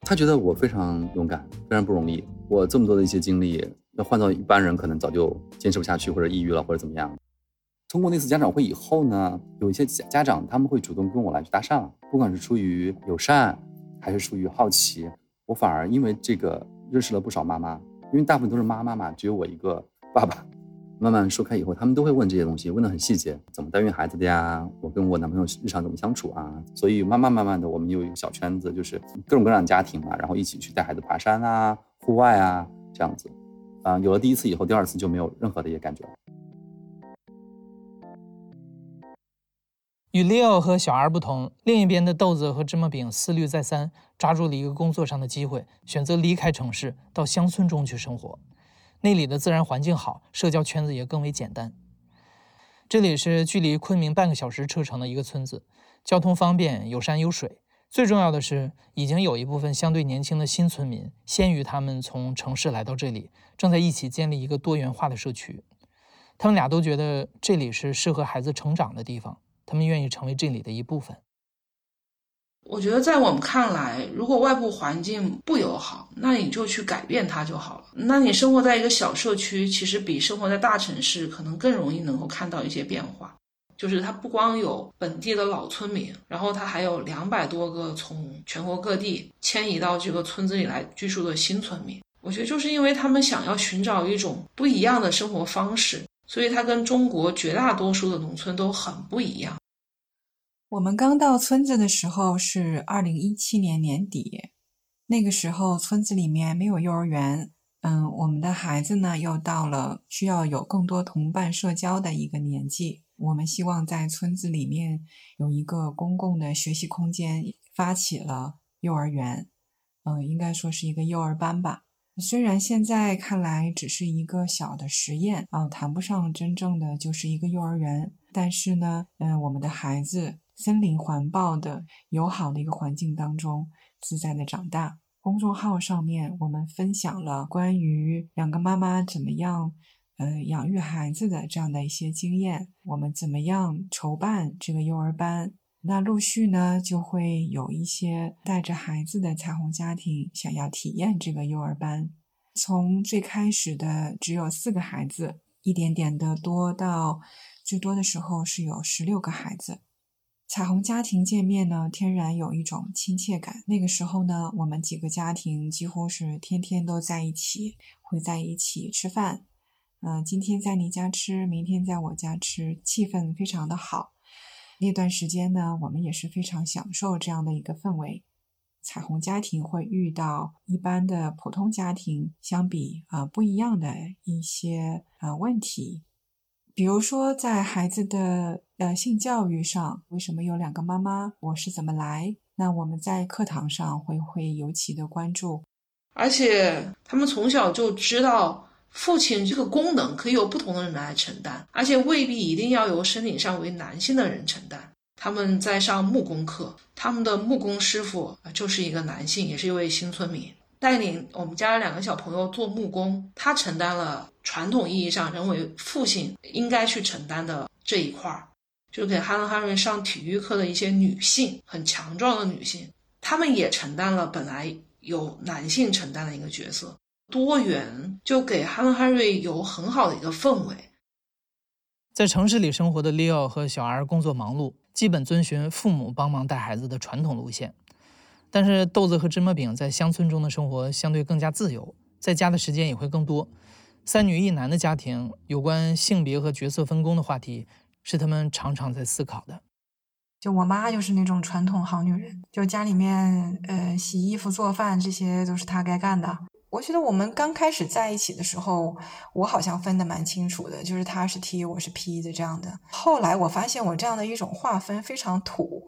他觉得我非常勇敢，非常不容易。我这么多的一些经历，要换到一般人，可能早就坚持不下去，或者抑郁了，或者怎么样。通过那次家长会以后呢，有一些家家长他们会主动跟我来去搭讪了，不管是出于友善，还是出于好奇，我反而因为这个认识了不少妈妈。因为大部分都是妈妈嘛，只有我一个爸爸。慢慢说开以后，他们都会问这些东西，问的很细节，怎么代孕孩子的呀？我跟我男朋友日常怎么相处啊？所以慢慢慢慢的，我们有一个小圈子，就是各种各样的家庭嘛，然后一起去带孩子爬山啊、户外啊这样子。啊，有了第一次以后，第二次就没有任何的一些感觉了。与 Leo 和小 R 不同，另一边的豆子和芝麻饼思虑再三，抓住了一个工作上的机会，选择离开城市，到乡村中去生活。那里的自然环境好，社交圈子也更为简单。这里是距离昆明半个小时车程的一个村子，交通方便，有山有水。最重要的是，已经有一部分相对年轻的新村民，先于他们从城市来到这里，正在一起建立一个多元化的社区。他们俩都觉得这里是适合孩子成长的地方。他们愿意成为这里的一部分。我觉得，在我们看来，如果外部环境不友好，那你就去改变它就好了。那你生活在一个小社区，其实比生活在大城市可能更容易能够看到一些变化。就是它不光有本地的老村民，然后它还有两百多个从全国各地迁移到这个村子里来居住的新村民。我觉得，就是因为他们想要寻找一种不一样的生活方式。所以它跟中国绝大多数的农村都很不一样。我们刚到村子的时候是二零一七年年底，那个时候村子里面没有幼儿园，嗯，我们的孩子呢又到了需要有更多同伴社交的一个年纪。我们希望在村子里面有一个公共的学习空间，发起了幼儿园。嗯，应该说是一个幼儿班吧。虽然现在看来只是一个小的实验啊，谈不上真正的就是一个幼儿园，但是呢，嗯，我们的孩子森林环抱的友好的一个环境当中自在的长大。公众号上面我们分享了关于两个妈妈怎么样，呃，养育孩子的这样的一些经验，我们怎么样筹办这个幼儿班。那陆续呢，就会有一些带着孩子的彩虹家庭想要体验这个幼儿班。从最开始的只有四个孩子，一点点的多到最多的时候是有十六个孩子。彩虹家庭见面呢，天然有一种亲切感。那个时候呢，我们几个家庭几乎是天天都在一起，会在一起吃饭。嗯，今天在你家吃，明天在我家吃，气氛非常的好。那段时间呢，我们也是非常享受这样的一个氛围。彩虹家庭会遇到一般的普通家庭相比啊不一样的一些呃问题，比如说在孩子的呃性教育上，为什么有两个妈妈？我是怎么来？那我们在课堂上会会尤其的关注，而且他们从小就知道。父亲这个功能可以由不同的人来承担，而且未必一定要由身体上为男性的人承担。他们在上木工课，他们的木工师傅就是一个男性，也是一位新村民，带领我们家两个小朋友做木工。他承担了传统意义上认为父亲应该去承担的这一块儿，就给哈伦·哈瑞上体育课的一些女性，很强壮的女性，她们也承担了本来由男性承担的一个角色。多元就给哈伦·哈瑞有很好的一个氛围。在城市里生活的利奥和小 R 工作忙碌，基本遵循父母帮忙带孩子的传统路线。但是豆子和芝麻饼在乡村中的生活相对更加自由，在家的时间也会更多。三女一男的家庭，有关性别和角色分工的话题，是他们常常在思考的。就我妈就是那种传统好女人，就家里面呃洗衣服、做饭这些都是她该干的。我觉得我们刚开始在一起的时候，我好像分得蛮清楚的，就是他是 T，我是 P 的这样的。后来我发现我这样的一种划分非常土，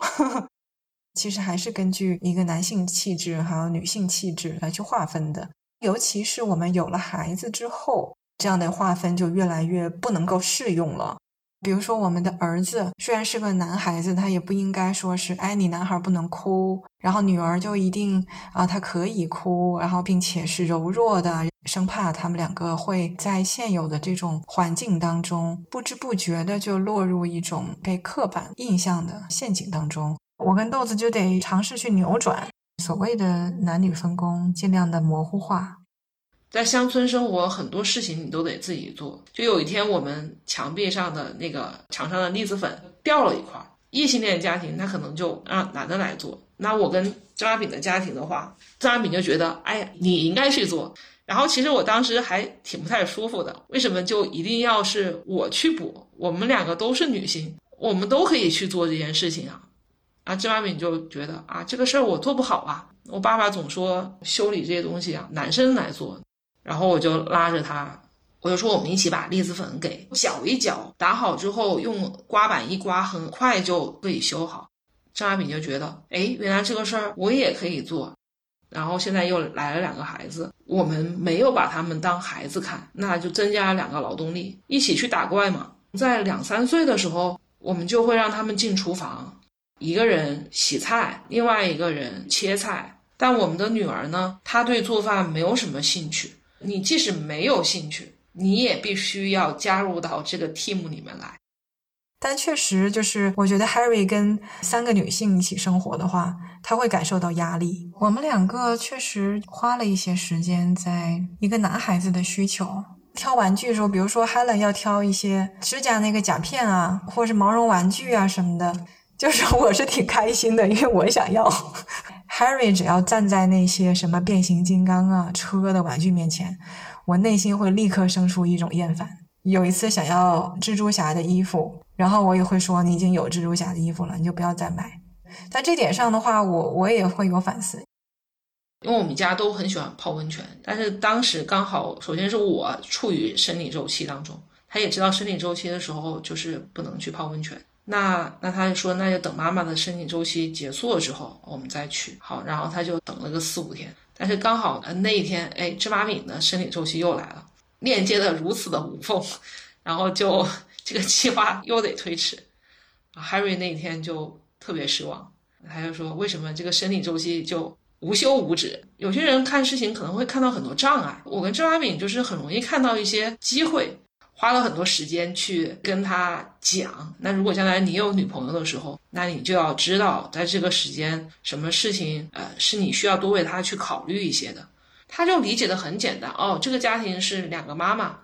其实还是根据一个男性气质还有女性气质来去划分的。尤其是我们有了孩子之后，这样的划分就越来越不能够适用了。比如说，我们的儿子虽然是个男孩子，他也不应该说是，哎，你男孩不能哭，然后女儿就一定啊，他可以哭，然后并且是柔弱的，生怕他们两个会在现有的这种环境当中不知不觉的就落入一种被刻板印象的陷阱当中。我跟豆子就得尝试去扭转所谓的男女分工，尽量的模糊化。在乡村生活，很多事情你都得自己做。就有一天，我们墙壁上的那个墙上的栗子粉掉了一块。异性恋家庭，他可能就让男的来做。那我跟芝麻饼的家庭的话，芝麻饼就觉得，哎呀，你应该去做。然后其实我当时还挺不太舒服的，为什么就一定要是我去补？我们两个都是女性，我们都可以去做这件事情啊。啊，芝麻饼就觉得啊，这个事儿我做不好啊。我爸爸总说修理这些东西啊，男生来做。然后我就拉着他，我就说我们一起把栗子粉给搅一搅，打好之后用刮板一刮，很快就可以修好。张阿炳就觉得，哎，原来这个事儿我也可以做。然后现在又来了两个孩子，我们没有把他们当孩子看，那就增加两个劳动力，一起去打怪嘛。在两三岁的时候，我们就会让他们进厨房，一个人洗菜，另外一个人切菜。但我们的女儿呢，她对做饭没有什么兴趣。你即使没有兴趣，你也必须要加入到这个 team 里面来。但确实，就是我觉得 Harry 跟三个女性一起生活的话，他会感受到压力。我们两个确实花了一些时间在一个男孩子的需求挑玩具的时候，比如说 Helen 要挑一些指甲那个甲片啊，或者是毛绒玩具啊什么的，就是我是挺开心的，因为我想要。Harry 只要站在那些什么变形金刚啊、车的玩具面前，我内心会立刻生出一种厌烦。有一次想要蜘蛛侠的衣服，然后我也会说：“你已经有蜘蛛侠的衣服了，你就不要再买。”在这点上的话，我我也会有反思。因为我们家都很喜欢泡温泉，但是当时刚好，首先是我处于生理周期当中，他也知道生理周期的时候就是不能去泡温泉。那那他就说，那就等妈妈的生理周期结束了之后，我们再去。好，然后他就等了个四五天。但是刚好那一天，哎，芝麻饼的生理周期又来了，链接的如此的无缝，然后就这个计划又得推迟。Harry 那一天就特别失望，他就说：“为什么这个生理周期就无休无止？有些人看事情可能会看到很多障碍，我跟芝麻饼就是很容易看到一些机会。”花了很多时间去跟他讲。那如果将来你有女朋友的时候，那你就要知道，在这个时间，什么事情，呃，是你需要多为他去考虑一些的。他就理解的很简单哦，这个家庭是两个妈妈。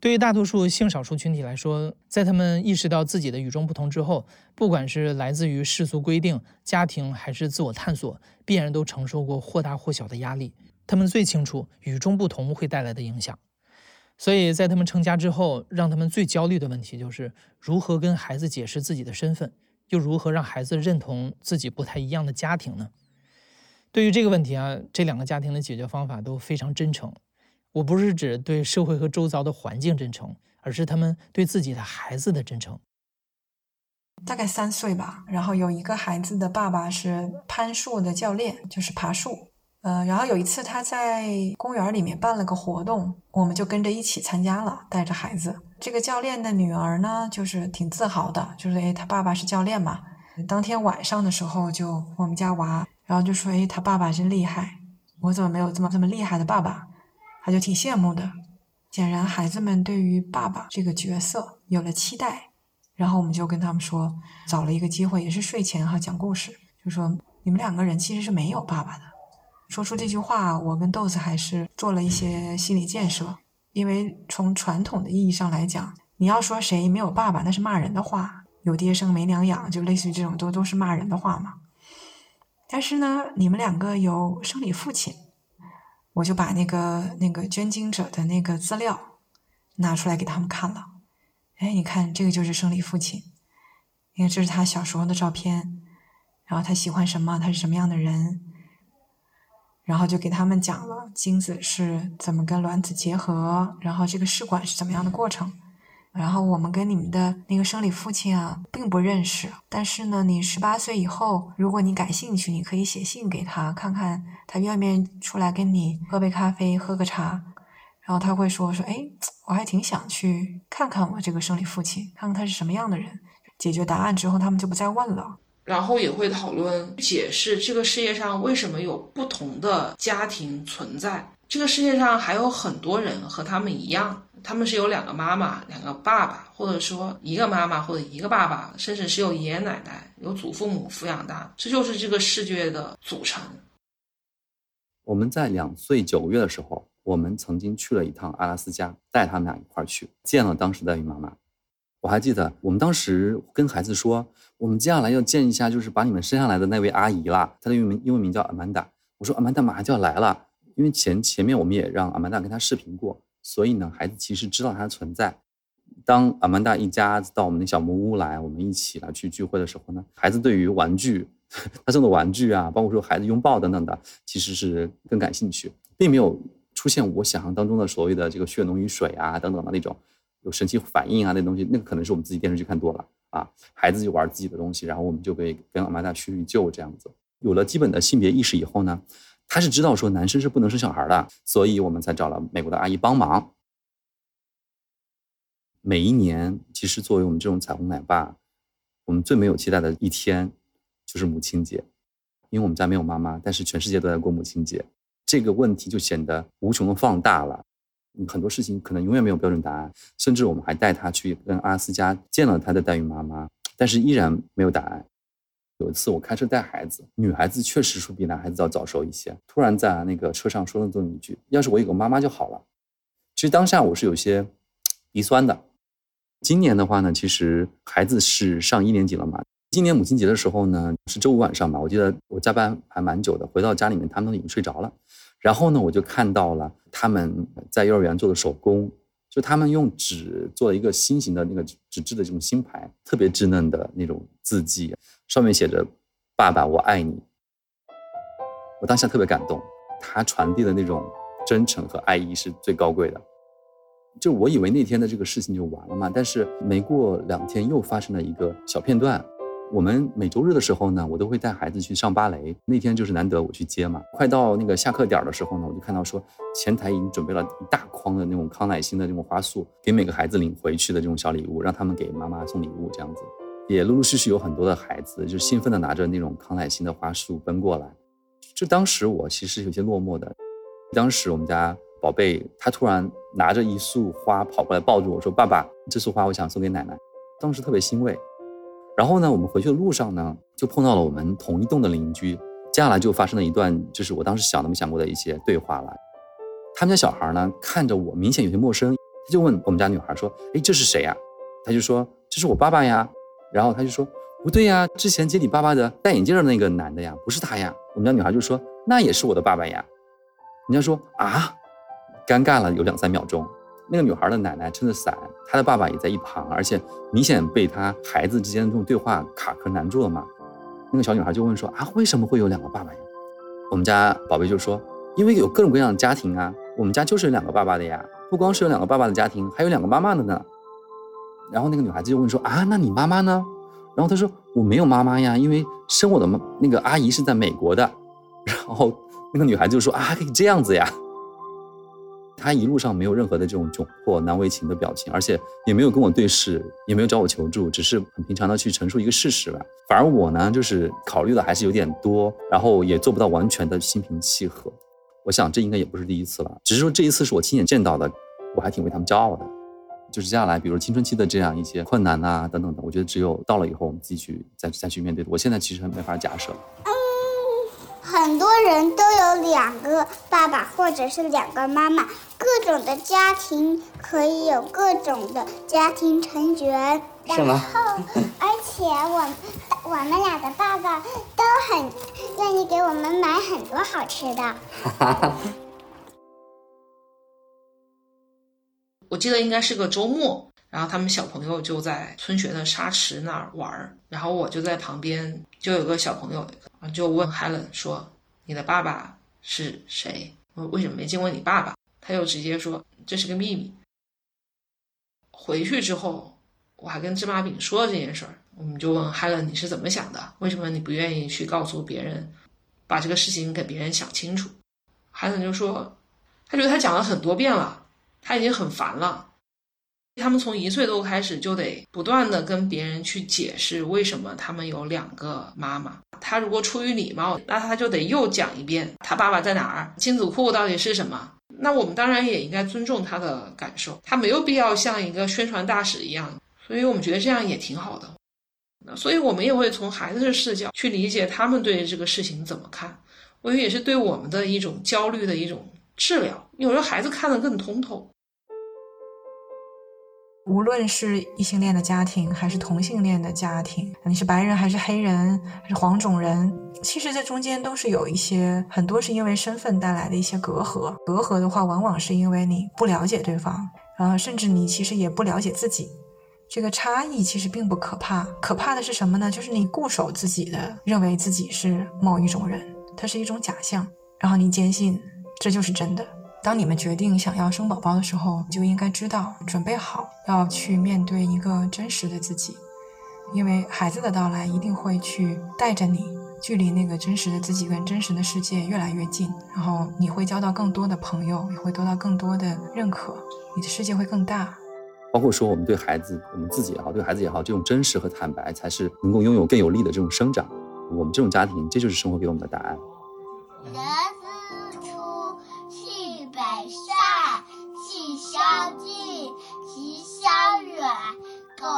对于大多数性少数群体来说，在他们意识到自己的与众不同之后，不管是来自于世俗规定、家庭，还是自我探索，必然都承受过或大或小的压力。他们最清楚与众不同会带来的影响。所以在他们成家之后，让他们最焦虑的问题就是如何跟孩子解释自己的身份，又如何让孩子认同自己不太一样的家庭呢？对于这个问题啊，这两个家庭的解决方法都非常真诚。我不是指对社会和周遭的环境真诚，而是他们对自己的孩子的真诚。大概三岁吧，然后有一个孩子的爸爸是攀树的教练，就是爬树。呃，然后有一次他在公园里面办了个活动，我们就跟着一起参加了，带着孩子。这个教练的女儿呢，就是挺自豪的，就是诶，他爸爸是教练嘛。当天晚上的时候，就我们家娃，然后就说，诶，他爸爸真厉害，我怎么没有这么这么厉害的爸爸？他就挺羡慕的。显然，孩子们对于爸爸这个角色有了期待。然后我们就跟他们说，找了一个机会，也是睡前哈讲故事，就说你们两个人其实是没有爸爸的。说出这句话，我跟豆子还是做了一些心理建设，因为从传统的意义上来讲，你要说谁没有爸爸，那是骂人的话，有爹生没娘养，就类似于这种都都是骂人的话嘛。但是呢，你们两个有生理父亲，我就把那个那个捐精者的那个资料拿出来给他们看了。哎，你看这个就是生理父亲，你看这是他小时候的照片，然后他喜欢什么，他是什么样的人。然后就给他们讲了精子是怎么跟卵子结合，然后这个试管是怎么样的过程。然后我们跟你们的那个生理父亲啊并不认识，但是呢，你十八岁以后，如果你感兴趣，你可以写信给他，看看他愿不愿意出来跟你喝杯咖啡，喝个茶。然后他会说说，哎，我还挺想去看看我这个生理父亲，看看他是什么样的人。解决答案之后，他们就不再问了。然后也会讨论解释这个世界上为什么有不同的家庭存在。这个世界上还有很多人和他们一样，他们是有两个妈妈、两个爸爸，或者说一个妈妈或者一个爸爸，甚至是有爷爷奶奶、有祖父母抚养大。这就是这个世界的组成。我们在两岁九个月的时候，我们曾经去了一趟阿拉斯加，带他们俩一块儿去见了当时的孕妈妈。我还记得，我们当时跟孩子说。我们接下来要见一下，就是把你们生下来的那位阿姨啦。她的英文英文名叫阿曼达。我说阿曼达马上就要来了，因为前前面我们也让阿曼达跟她视频过，所以呢，孩子其实知道她的存在。当阿曼达一家子到我们的小木屋来，我们一起来去聚会的时候呢，孩子对于玩具，他送的玩具啊，包括说孩子拥抱等等的，其实是更感兴趣，并没有出现我想象当中的所谓的这个血浓于水啊等等的那种有神奇反应啊那东西，那个可能是我们自己电视剧看多了。啊，孩子就玩自己的东西，然后我们就可以跟阿妈达叙叙旧这样子。有了基本的性别意识以后呢，他是知道说男生是不能生小孩的，所以我们才找了美国的阿姨帮忙。每一年，其实作为我们这种彩虹奶爸，我们最没有期待的一天就是母亲节，因为我们家没有妈妈，但是全世界都在过母亲节，这个问题就显得无穷的放大了。很多事情可能永远没有标准答案，甚至我们还带他去跟阿拉斯加见了他的代孕妈妈，但是依然没有答案。有一次我开车带孩子，女孩子确实是比男孩子要早熟一些，突然在那个车上说了这么一句：“要是我有个妈妈就好了。”其实当下我是有些鼻酸的。今年的话呢，其实孩子是上一年级了嘛。今年母亲节的时候呢，是周五晚上吧，我记得我加班还蛮久的，回到家里面他们都已经睡着了。然后呢，我就看到了他们在幼儿园做的手工，就他们用纸做了一个心形的那个纸质的这种心牌，特别稚嫩的那种字迹，上面写着“爸爸，我爱你”。我当下特别感动，他传递的那种真诚和爱意是最高贵的。就我以为那天的这个事情就完了嘛，但是没过两天又发生了一个小片段，我们每周日的时候呢，我都会带孩子去上芭蕾。那天就是难得我去接嘛，快到那个下课点的时候呢，我就看到说前台已经准备了一大筐的那种康乃馨的那种花束，给每个孩子领回去的这种小礼物，让他们给妈妈送礼物这样子。也陆陆续续有很多的孩子就兴奋的拿着那种康乃馨的花束奔过来。就当时我其实有些落寞的，当时我们家宝贝他突然拿着一束花跑过来抱住我说：“爸爸，这束花我想送给奶奶。”当时特别欣慰。然后呢，我们回去的路上呢，就碰到了我们同一栋的邻居。接下来就发生了一段，就是我当时想都没想过的一些对话了。他们家小孩呢，看着我明显有些陌生，他就问我们家女孩说：“哎，这是谁呀？”他就说：“这是我爸爸呀。”然后他就说：“不对呀，之前接你爸爸的戴眼镜的那个男的呀，不是他呀。”我们家女孩就说：“那也是我的爸爸呀。”人家说：“啊，尴尬了有两三秒钟。”那个女孩的奶奶撑着伞，她的爸爸也在一旁，而且明显被她孩子之间的这种对话卡壳难住了嘛。那个小女孩就问说：“啊，为什么会有两个爸爸呀？”我们家宝贝就说：“因为有各种各样的家庭啊，我们家就是有两个爸爸的呀，不光是有两个爸爸的家庭，还有两个妈妈的呢。”然后那个女孩子就问说：“啊，那你妈妈呢？”然后她说：“我没有妈妈呀，因为生我的那个阿姨是在美国的。”然后那个女孩子就说：“啊，可以这样子呀。”他一路上没有任何的这种窘迫难为情的表情，而且也没有跟我对视，也没有找我求助，只是很平常的去陈述一个事实吧。反而我呢，就是考虑的还是有点多，然后也做不到完全的心平气和。我想这应该也不是第一次了，只是说这一次是我亲眼见到的，我还挺为他们骄傲的。就是接下来，比如青春期的这样一些困难啊等等的，我觉得只有到了以后，我们自己去再再去面对。我现在其实没法假设。很多人都有两个爸爸或者是两个妈妈，各种的家庭可以有各种的家庭成员。是吗？然后，而且我我们俩的爸爸都很愿意给我们买很多好吃的。我记得应该是个周末，然后他们小朋友就在村学的沙池那儿玩儿，然后我就在旁边，就有个小朋友啊就问 Helen 说：“你的爸爸是谁？我为什么没见过你爸爸？”他又直接说：“这是个秘密。”回去之后，我还跟芝麻饼说了这件事儿，我们就问 Helen 你是怎么想的？为什么你不愿意去告诉别人，把这个事情给别人想清楚？Helen 就说：“他觉得他讲了很多遍了。”他已经很烦了，他们从一岁多开始就得不断的跟别人去解释为什么他们有两个妈妈。他如果出于礼貌，那他就得又讲一遍他爸爸在哪儿，精子库到底是什么。那我们当然也应该尊重他的感受，他没有必要像一个宣传大使一样。所以我们觉得这样也挺好的。那所以我们也会从孩子的视角去理解他们对这个事情怎么看。我觉得也是对我们的一种焦虑的一种。治疗，有时候孩子看得更通透。无论是异性恋的家庭，还是同性恋的家庭，你是白人还是黑人，还是黄种人，其实这中间都是有一些，很多是因为身份带来的一些隔阂。隔阂的话，往往是因为你不了解对方，呃，甚至你其实也不了解自己。这个差异其实并不可怕，可怕的是什么呢？就是你固守自己的，认为自己是某一种人，它是一种假象，然后你坚信。这就是真的。当你们决定想要生宝宝的时候，就应该知道准备好要去面对一个真实的自己，因为孩子的到来一定会去带着你距离那个真实的自己跟真实的世界越来越近，然后你会交到更多的朋友，也会得到更多的认可，你的世界会更大。包括说我们对孩子，我们自己也好，对孩子也好，这种真实和坦白才是能够拥有更有力的这种生长。我们这种家庭，这就是生活给我们的答案。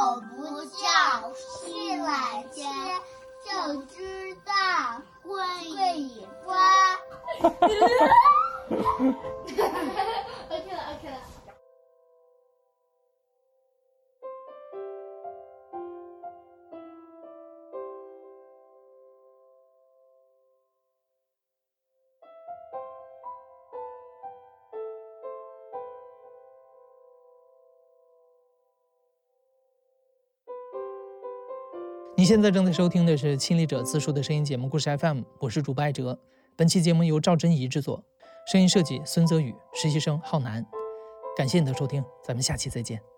狗不叫，去来接，就知道会尾巴。你现在正在收听的是亲历者自述的声音节目《故事 FM》，我是主播艾哲。本期节目由赵真怡制作，声音设计孙泽宇，实习生浩南。感谢你的收听，咱们下期再见。